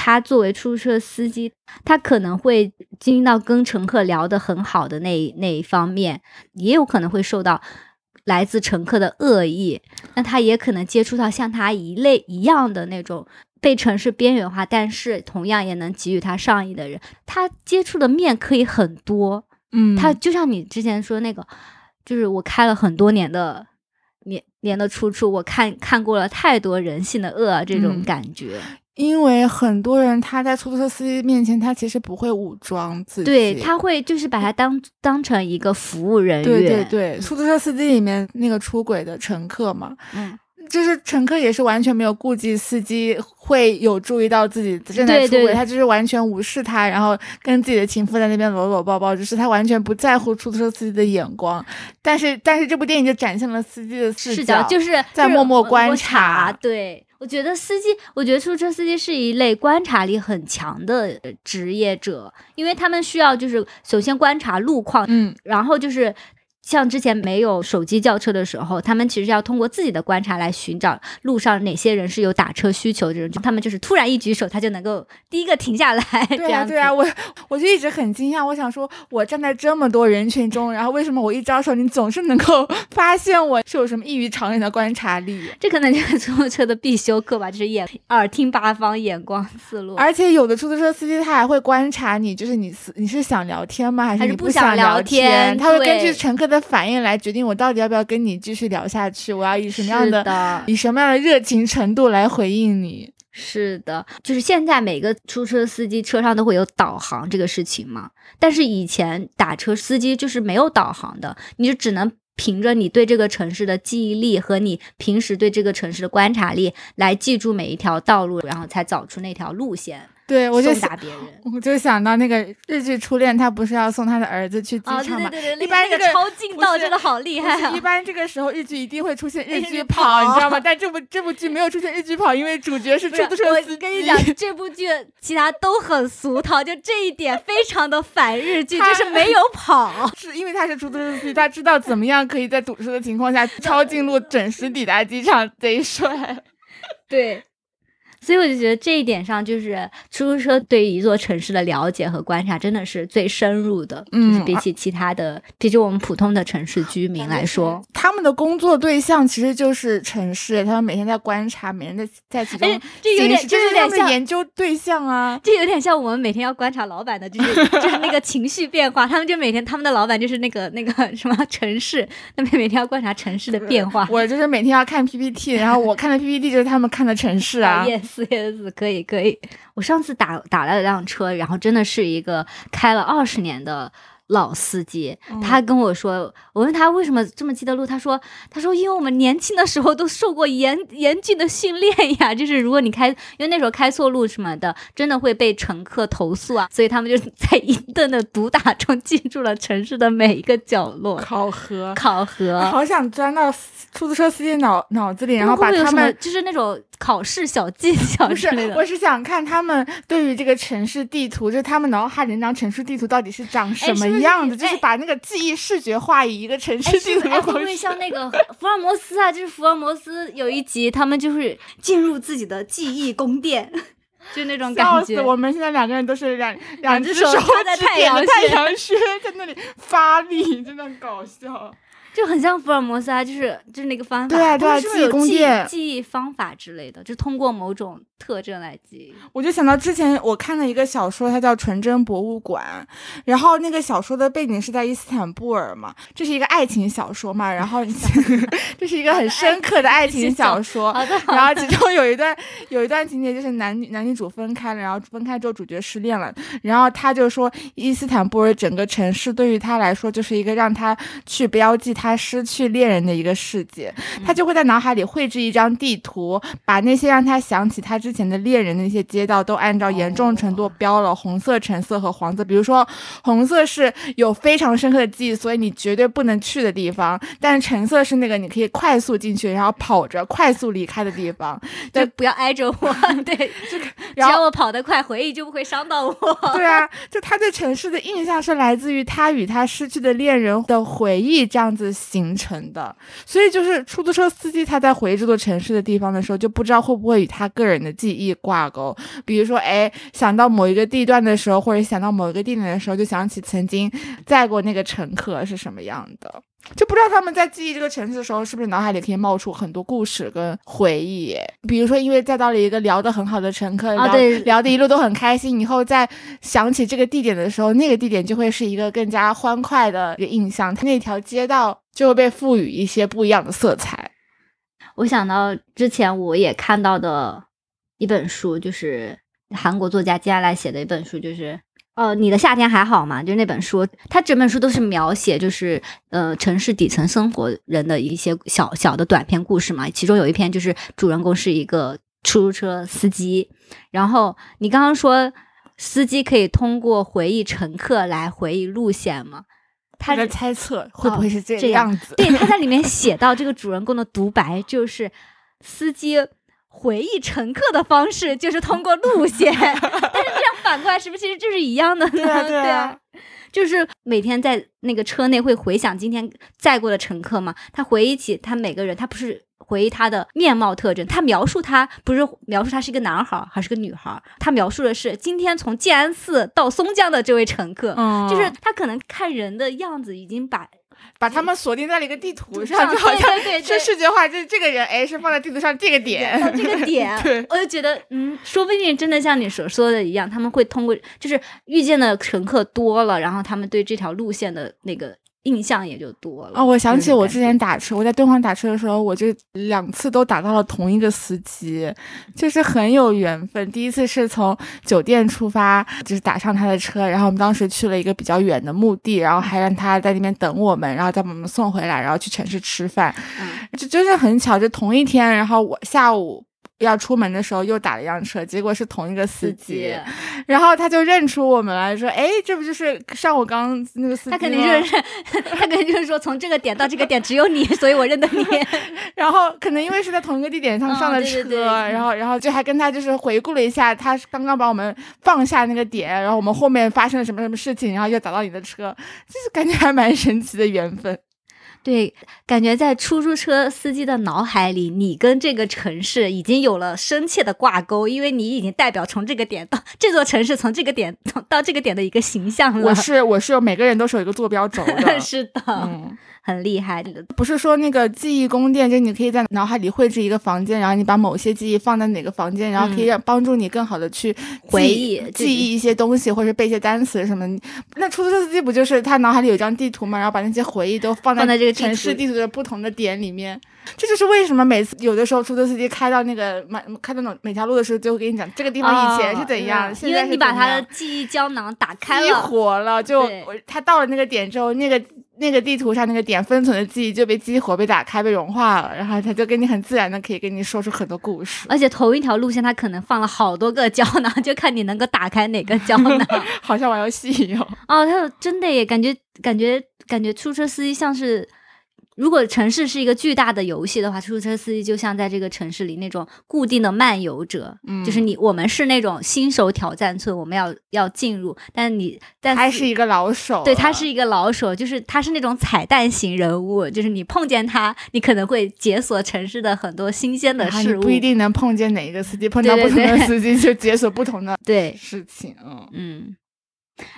[SPEAKER 2] 他作为出租车司机，他可能会经历到跟乘客聊得很好的那那一方面，也有可能会受到来自乘客的恶意。那他也可能接触到像他一类一样的那种被城市边缘化，但是同样也能给予他善意的人。他接触的面可以很多，
[SPEAKER 1] 嗯，
[SPEAKER 2] 他就像你之前说那个，就是我开了很多年的年年的出处，我看看过了太多人性的恶这种感觉。
[SPEAKER 1] 因为很多人他在出租车司机面前，他其实不会武装自己，
[SPEAKER 2] 对他会就是把他当当成一个服务人员。
[SPEAKER 1] 对对对，出租车司机里面那个出轨的乘客嘛，
[SPEAKER 2] 嗯，
[SPEAKER 1] 就是乘客也是完全没有顾及司机会有注意到自己正在出轨，他就是完全无视他，然后跟自己的情妇在那边搂搂抱抱，就是他完全不在乎出租车司机的眼光。但是但是这部电影就展现了司机的视
[SPEAKER 2] 角，就是
[SPEAKER 1] 在默默观
[SPEAKER 2] 察，对。我觉得司机，我觉得出租车司机是一类观察力很强的职业者，因为他们需要就是首先观察路况，
[SPEAKER 1] 嗯，
[SPEAKER 2] 然后就是像之前没有手机叫车的时候，他们其实要通过自己的观察来寻找路上哪些人是有打车需求的人，就他们就是突然一举手，他就能够第一个停下来。
[SPEAKER 1] 对呀、对呀、我我就一直很惊讶，我想说，我站在这么多人群中，然后为什么我一招手，你总是能够 发现我是有什么异于常人的观察力？
[SPEAKER 2] 这可能就是出租车的必修课吧，就是眼耳听八方，眼光四路。
[SPEAKER 1] 而且有的出租车司机他还会观察你，就是你是你是想聊天吗，还是你
[SPEAKER 2] 不想
[SPEAKER 1] 想
[SPEAKER 2] 聊
[SPEAKER 1] 天？
[SPEAKER 2] 天
[SPEAKER 1] 他会根据乘客的反应来决定我到底要不要跟你继续聊下去，我要以什么样的
[SPEAKER 2] 的
[SPEAKER 1] 以什么样的热情程度来回应你。
[SPEAKER 2] 是的，就是现在每个出租车司机车上都会有导航这个事情嘛，但是以前打车司机就是没有导航的，你就只能凭着你对这个城市的记忆力和你平时对这个城市的观察力来记住每一条道路，然后才找出那条路线
[SPEAKER 1] 对，我就。我就想到那个日剧《初恋》，他不是要送他的儿子去机场吗？
[SPEAKER 2] 对对对，
[SPEAKER 1] 一般这个
[SPEAKER 2] 那个超近道真的好厉害啊
[SPEAKER 1] 一！般这个时候日剧一定会出现 日
[SPEAKER 2] 日剧
[SPEAKER 1] 剧跑，你知道吗？但这部这部剧没有出现日剧跑，因为主角是出租车司机。
[SPEAKER 2] 我跟你讲，这部剧其他都很俗套，就这一点非常的反日剧，
[SPEAKER 1] 他
[SPEAKER 2] 就是没有跑。
[SPEAKER 1] 是因为他是出租车司机，他知道怎么样可以在堵车的情况下抄近路，准时抵达机场，贼帅。
[SPEAKER 2] 对，所以我就觉得这一点上，就是出租车对于一座城市的了解和观察，真的是最深入的。
[SPEAKER 1] 嗯
[SPEAKER 2] 就是比起其他的，比起我们普通的城市居民来说，
[SPEAKER 1] 他们的工作对象其实就是城市，他们每天在观察，每天在在其中
[SPEAKER 2] 哎，这有点，
[SPEAKER 1] 这
[SPEAKER 2] 有点像。
[SPEAKER 1] 研究对象啊。
[SPEAKER 2] 这有点像我们每天要观察老板的，就是就是那个情绪变化。他们就每天他们的老板就是那个那个什么城市，他们每天要观察城市的变化。
[SPEAKER 1] 我就是每天要看 PPT，然后我看的 PPT 就是他们看的城市啊。
[SPEAKER 2] yes yes，可以可以。我上次打打了辆车，然后真的是一个开了二十年的老司机，
[SPEAKER 1] 嗯
[SPEAKER 2] 他跟我说，我问他为什么这么记得路，他说他说因为我们年轻的时候都受过严严峻的训练呀，就是如果你开，因为那时候开错路什么的，真的会被乘客投诉啊，所以他们就在一顿的毒打中记住了城市的每一个角落。
[SPEAKER 1] 考核，
[SPEAKER 2] 考核，
[SPEAKER 1] 好想钻到出租车司机脑脑子里，然后把他们。
[SPEAKER 2] 就是那种考试小技巧之类，的。
[SPEAKER 1] 我是想看他们对于这个城市地图，就他们脑海里那张城市地图到底是长什么样子，就是
[SPEAKER 2] 哎
[SPEAKER 1] 把那个记忆视觉化以一个城市地图
[SPEAKER 2] 会不会。像那个福尔摩斯啊？就是福尔摩斯有一集，他们就是进入自己的记忆宫殿，就那种感觉。
[SPEAKER 1] 死我们现在两个人都是两两只
[SPEAKER 2] 只手
[SPEAKER 1] 手
[SPEAKER 2] 插在太
[SPEAKER 1] 指点着
[SPEAKER 2] 阳穴
[SPEAKER 1] 太阳穴，在那里发力，真的很搞笑。
[SPEAKER 2] 就很像福尔摩斯啊，就是就是那个方法，
[SPEAKER 1] 对啊对啊
[SPEAKER 2] 他们是
[SPEAKER 1] 记忆
[SPEAKER 2] 有记忆方法之类的，就通过某种特征来记忆。
[SPEAKER 1] 我就想到之前我看了一个小说，它叫《纯真博物馆》，然后那个小说的背景是在伊斯坦布尔嘛，这是一个爱情小说嘛，然后 这是一个很深刻的爱情小说。
[SPEAKER 2] 好的，好
[SPEAKER 1] 然后其中有一段有一段情节就是男女男女主分开了，然后分开之后主角失恋了，然后他就说伊斯坦布尔整个城市对于他来说就是一个让他去标记他失去恋人的一个世界，他就会在脑海里绘制一张地图，把那些让他想起他之前的恋人的那些街道都按照严重程度标了红色、橙色和黄色，比如说红色是有非常深刻的记忆，所以你绝对不能去的地方，但是橙色是那个你可以快速进去，然后跑着快速离开的地方。
[SPEAKER 2] 就不要挨着我，对，只要我跑得快，回忆就不会伤到我。
[SPEAKER 1] 对啊，就他对城市的印象是来自于他与他失去的恋人的回忆这样子形成的，所以就是出租车司机他在回忆这座城市的地方的时候，就不知道会不会与他个人的记忆挂钩。比如说，哎，想到某一个地段的时候，或者想到某一个地点的时候，就想起曾经载过那个乘客是什么样的。就不知道他们在记忆这个城市的时候，是不是脑海里可以冒出很多故事跟回忆？比如说，因为载到了一个聊得很好的乘客，聊
[SPEAKER 2] 啊对
[SPEAKER 1] 聊得一路都很开心，以后再想起这个地点的时候，那个地点就会是一个更加欢快的一个印象，它那条街道就会被赋予一些不一样的色彩。
[SPEAKER 2] 我想到之前我也看到的一本书，就是韩国作家接下来写的一本书，就是呃，你的夏天还好吗？就是那本书，它整本书都是描写就是呃城市底层生活人的一些小小的短篇故事嘛。其中有一篇就是主人公是一个出租车司机，然后你刚刚说司机可以通过回忆乘客来回忆路线吗？他
[SPEAKER 1] 他在猜测会不会是这
[SPEAKER 2] 这样
[SPEAKER 1] 样子？
[SPEAKER 2] 对，他在里面 写到这个主人公的独白，就是司机回忆乘客的方式就是通过路线，反过来是不是其实就是一样的呢？
[SPEAKER 1] 对啊 对
[SPEAKER 2] 对
[SPEAKER 1] 啊。
[SPEAKER 2] 就是每天在那个车内会回想今天载过的乘客嘛，他回忆起他每个人，他不是回忆他的面貌特征，他描述他不是描述他是一个男孩还是个女孩，他描述的是今天从建安寺到松江的这位乘客，
[SPEAKER 1] 嗯。
[SPEAKER 2] 就是他可能看人的样子已经把
[SPEAKER 1] 把他们锁定在了一个地图上，
[SPEAKER 2] 上
[SPEAKER 1] 就好像
[SPEAKER 2] 对对对
[SPEAKER 1] 是视觉化，就是这个人哎是放在地图上这个点，
[SPEAKER 2] 到这个点，
[SPEAKER 1] 对
[SPEAKER 2] 我就觉得，嗯，说不定真的像你所说的一样，他们会通过就是遇见的乘客多了，然后他们对这条路线的那个印象也就多了。
[SPEAKER 1] 哦，我想起我之前打车，我在敦煌打车的时候，我就两次都打到了同一个司机，就是很有缘分。第一次是从酒店出发，就是打上他的车，然后我们当时去了一个比较远的墓地，然后还让他在那边等我们，然后再把我们送回来，然后去城市吃饭。
[SPEAKER 2] 嗯
[SPEAKER 1] 这真是很巧，就同一天，然后我下午。要出门的时候又打了一辆车，结果是同一个司
[SPEAKER 2] 司
[SPEAKER 1] 机
[SPEAKER 2] 机，
[SPEAKER 1] 然后他就认出我们来说：“哎，这不就是上午刚刚那个司机吗？”
[SPEAKER 2] 他肯定就是 他肯定就是说从这个点到这个点只有你，所以我认得你。
[SPEAKER 1] 然后可能因为是在同一个地点上上的
[SPEAKER 2] 嗯对
[SPEAKER 1] 车，
[SPEAKER 2] 对对嗯
[SPEAKER 1] 然后然后就还跟他就是回顾了一下，他刚刚把我们放下那个点，然后我们后面发生了什么什么事情，然后又打到你的车，就是感觉还蛮神奇的缘分。
[SPEAKER 2] 对，感觉在出租车司机的脑海里，你跟这个城市已经有了深切的挂钩，因为你已经代表从这个点到这座城市，从这个点到到这个点的一个形象了。
[SPEAKER 1] 我是我是有每个人都是有一个坐标轴的，
[SPEAKER 2] 是的，
[SPEAKER 1] 嗯。
[SPEAKER 2] 很厉害的。
[SPEAKER 1] 不是说那个记忆宫殿，就是你可以在脑海里绘制一个房间，然后你把某些记忆放在哪个房间，然后可以让帮助你更好的去
[SPEAKER 2] 嗯回忆
[SPEAKER 1] 记忆一些东西，或者背一些单词什么。那出租车司机不就是他脑海里有一张地图嘛，然后把那些回忆都放在
[SPEAKER 2] 放在这个
[SPEAKER 1] 城市地图的不同的点里面。这就是为什么每次有的时候出租车司机开到那个每开到哪每条路的时候，就会跟你讲这个地方以前是怎样，
[SPEAKER 2] 哦
[SPEAKER 1] 现在是
[SPEAKER 2] 因为你把他的记忆胶囊打开
[SPEAKER 1] 激
[SPEAKER 2] 了，
[SPEAKER 1] 活了，就他到了那个点之后，那个那个地图上那个点分存的记忆就被激活、被打开、被融化了，然后他就跟你很自然的可以跟你说出很多故事，
[SPEAKER 2] 而且同一条路线他可能放了好多个胶囊，就看你能够打开哪个胶囊。
[SPEAKER 1] 好像玩游戏一样。
[SPEAKER 2] 哦，他有真的耶，感觉感觉感觉出租车司机像是。如果城市是一个巨大的游戏的话，出租车司机就像在这个城市里那种固定的漫游者，
[SPEAKER 1] 嗯。
[SPEAKER 2] 就是你我们是那种新手挑战村，我们要要进入，但你但
[SPEAKER 1] 他是一个老手，
[SPEAKER 2] 对，他是一个老手，就是他是那种彩蛋型人物，就是你碰见他，你可能会解锁城市的很多新鲜的事物。
[SPEAKER 1] 不一定能碰见哪一个司机，碰到不同的司机就解锁不同的
[SPEAKER 2] 对，
[SPEAKER 1] 事情。嗯，
[SPEAKER 2] 嗯，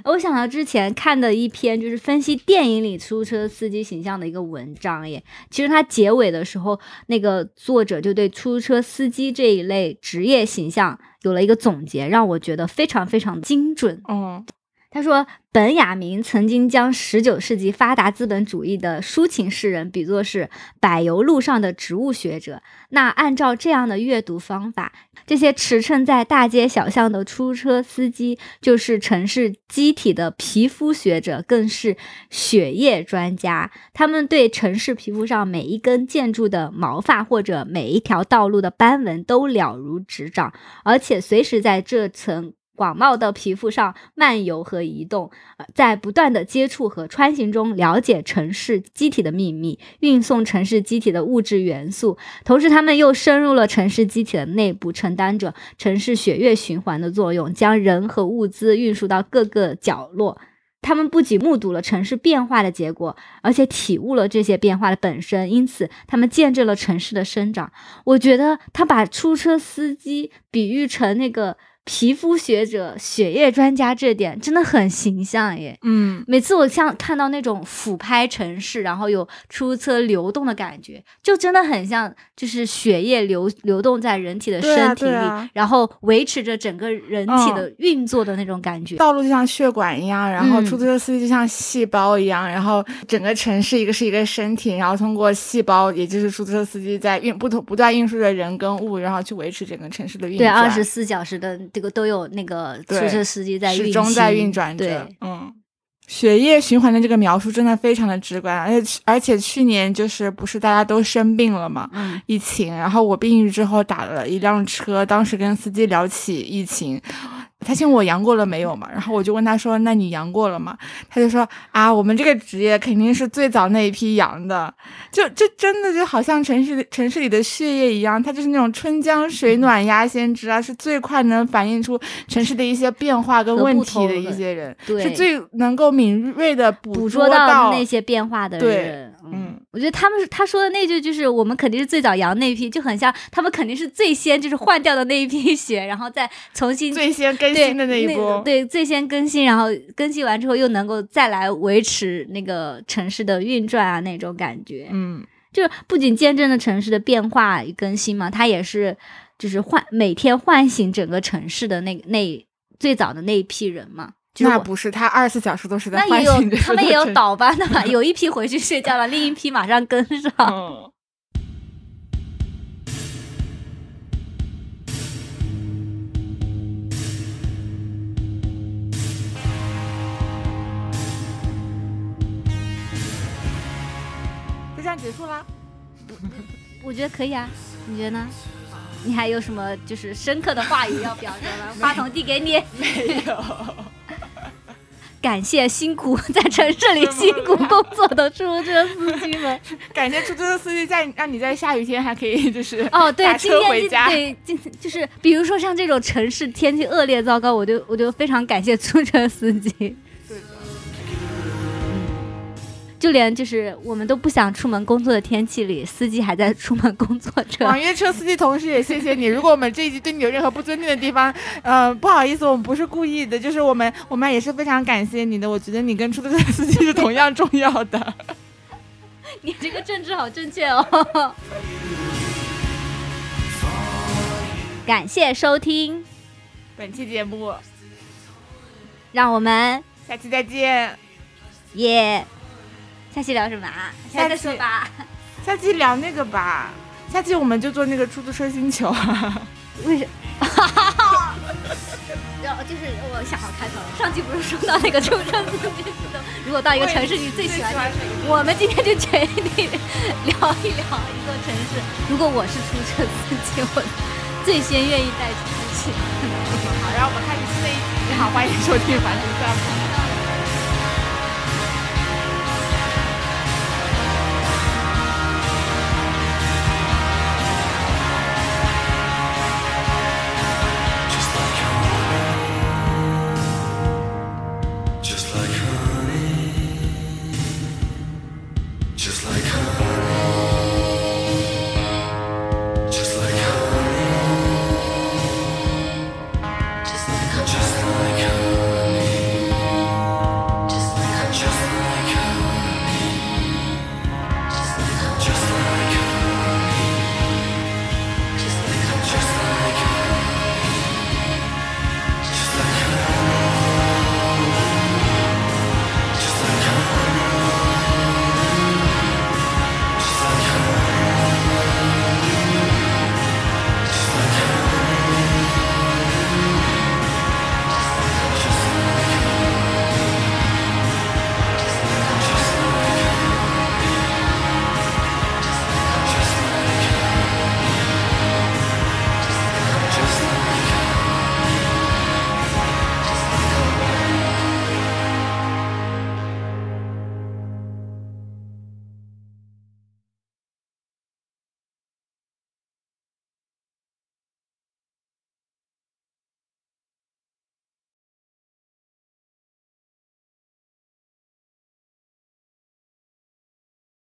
[SPEAKER 2] 我想到之前看的一篇就是分析电影里出租车司机形象的一个文章耶。其实它结尾的时候，那个作者就对出租车司机这一类职业形象有了一个总结，让我觉得非常非常精准。
[SPEAKER 1] 嗯，
[SPEAKER 2] 他说，本雅明曾经将十九世纪发达资本主义的抒情诗人比作是柏油路上的植物学者。那按照这样的阅读方法，这些驰骋在大街小巷的出租车司机，就是城市机体的皮肤学者，更是血液专家。他们对城市皮肤上每一根建筑的毛发或者每一条道路的斑纹都了如指掌，而且随时在这层。广袤的皮肤上漫游和移动，呃在不断的接触和穿行中了解城市机体的秘密，运送城市机体的物质元素。同时，他们又深入了城市机体的内部，承担着城市血液循环的作用，将人和物资运输到各个角落。他们不仅目睹了城市变化的结果，而且体悟了这些变化的本身，因此他们见证了城市的生长。我觉得他把出车司机比喻成那个皮肤学者、血液专家，这点真的很形象耶。
[SPEAKER 1] 嗯，
[SPEAKER 2] 每次我像看到那种俯拍城市，然后有出租车流动的感觉，就真的很像，就是血液流流动在人体的身体里，然后维持着整个人体的运作的那种感觉。
[SPEAKER 1] 道路就像血管一样，然后
[SPEAKER 2] 嗯
[SPEAKER 1] 出租车司机就像细胞一样，然后整个城市一个是一个身体，然后通过细胞，也就是出租车司机在运不同不断运输着人跟物，然后去维持整个城市的运
[SPEAKER 2] 对，
[SPEAKER 1] 转。
[SPEAKER 2] 二十四小时的这个都有那个出租车司机在运
[SPEAKER 1] 始终在运转着
[SPEAKER 2] 对，。
[SPEAKER 1] 嗯，血液循环的这个描述真的非常的直观，而且而且去年就是不是大家都生病了嘛，
[SPEAKER 2] 嗯
[SPEAKER 1] 疫情，然后我病愈之后打了一辆车，当时跟司机聊起疫情。他问我阳过了没有嘛，然后我就问他说：“那你阳过了吗？”他就说：“啊，我们这个职业肯定是最早那一批阳的，就就真的就好像城市城市里的血液一样，它就是那种春江水暖鸭先知啊，是最快能反映出城市的一些变化跟问题的一些人，是最能够敏锐的捕
[SPEAKER 2] 捉
[SPEAKER 1] 到
[SPEAKER 2] 那些变化的人。嗯，我觉得他们是他说的那句就是我们肯定是最早阳那一批，就很像他们肯定是最先就是换掉的那一批血，然后再重新
[SPEAKER 1] 最先更新的那一波，
[SPEAKER 2] 对，最先更新，然后更新完之后又能够再来维持那个城市的运转啊，那种感觉，
[SPEAKER 1] 嗯，
[SPEAKER 2] 就是不仅见证了城市的变化与更新嘛，它也是就是唤每天唤醒整个城市的那那最早的那一批人嘛。
[SPEAKER 1] 那不是，他二十四小时都是在唤
[SPEAKER 2] 醒的。他们也有倒班的嘛，有一批回去睡觉了，另一批马上跟上。
[SPEAKER 1] 结束啦，
[SPEAKER 2] 我觉得可以啊，你觉得呢？你还有什么就是深刻的话语要表达吗？话筒递给你。
[SPEAKER 1] 没有。
[SPEAKER 2] 感谢辛苦在城市里辛苦工作的出租车司机们。
[SPEAKER 1] 感谢出租车司机在让你在下雨天还可以就是
[SPEAKER 2] 哦对，
[SPEAKER 1] 今天回家。
[SPEAKER 2] 对，今就是比如说像这种城市天气恶劣糟糕，我就我就非常感谢出租车司机。就连就是我们都不想出门工作的天气里，司机还在出门工作着。
[SPEAKER 1] 网约车司机同时也谢谢你。如果我们这一集对你有任何不尊敬的地方，呃，不好意思，我们不是故意的，就是我们我们也是非常感谢你的。我觉得你跟出租车司机是同样重要的。
[SPEAKER 2] 你这个政治好正确哦。感谢收听
[SPEAKER 1] 本期节目，
[SPEAKER 2] 让我们
[SPEAKER 1] 下期再见，
[SPEAKER 2] 耶。下期聊什么啊？下期说吧。
[SPEAKER 1] 下期聊那个吧。下期我们就做那个出租车星球。
[SPEAKER 2] 为什？哈哈哈然后就是我想好开头了。上期不是说到那个出租车司机如果到一个城市你最喜欢我们今天就决定聊一聊一座城市。如果我是出租车司机，我最先愿意带出去。
[SPEAKER 1] 好，让我们开始新的一集。你好，欢迎收听《凡人散步》。